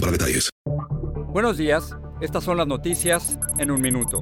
para detalles. Buenos días, estas son las noticias en un minuto.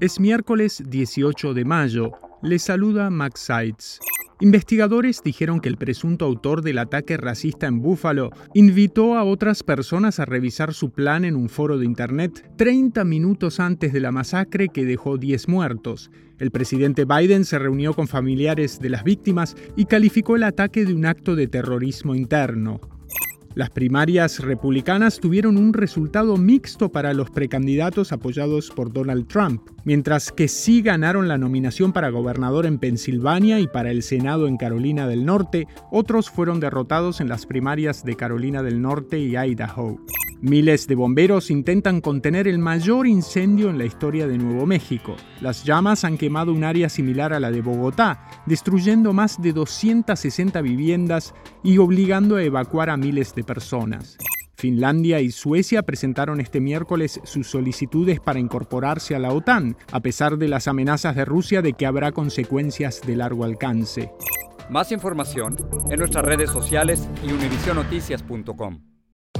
Es miércoles 18 de mayo. Les saluda Max Seitz. Investigadores dijeron que el presunto autor del ataque racista en Buffalo invitó a otras personas a revisar su plan en un foro de Internet 30 minutos antes de la masacre que dejó 10 muertos. El presidente Biden se reunió con familiares de las víctimas y calificó el ataque de un acto de terrorismo interno. Las primarias republicanas tuvieron un resultado mixto para los precandidatos apoyados por Donald Trump, mientras que sí ganaron la nominación para gobernador en Pensilvania y para el Senado en Carolina del Norte, otros fueron derrotados en las primarias de Carolina del Norte y Idaho. Miles de bomberos intentan contener el mayor incendio en la historia de Nuevo México. Las llamas han quemado un área similar a la de Bogotá, destruyendo más de 260 viviendas y obligando a evacuar a miles de personas. Finlandia y Suecia presentaron este miércoles sus solicitudes para incorporarse a la OTAN, a pesar de las amenazas de Rusia de que habrá consecuencias de largo alcance. Más información en nuestras redes sociales y univisionoticias.com.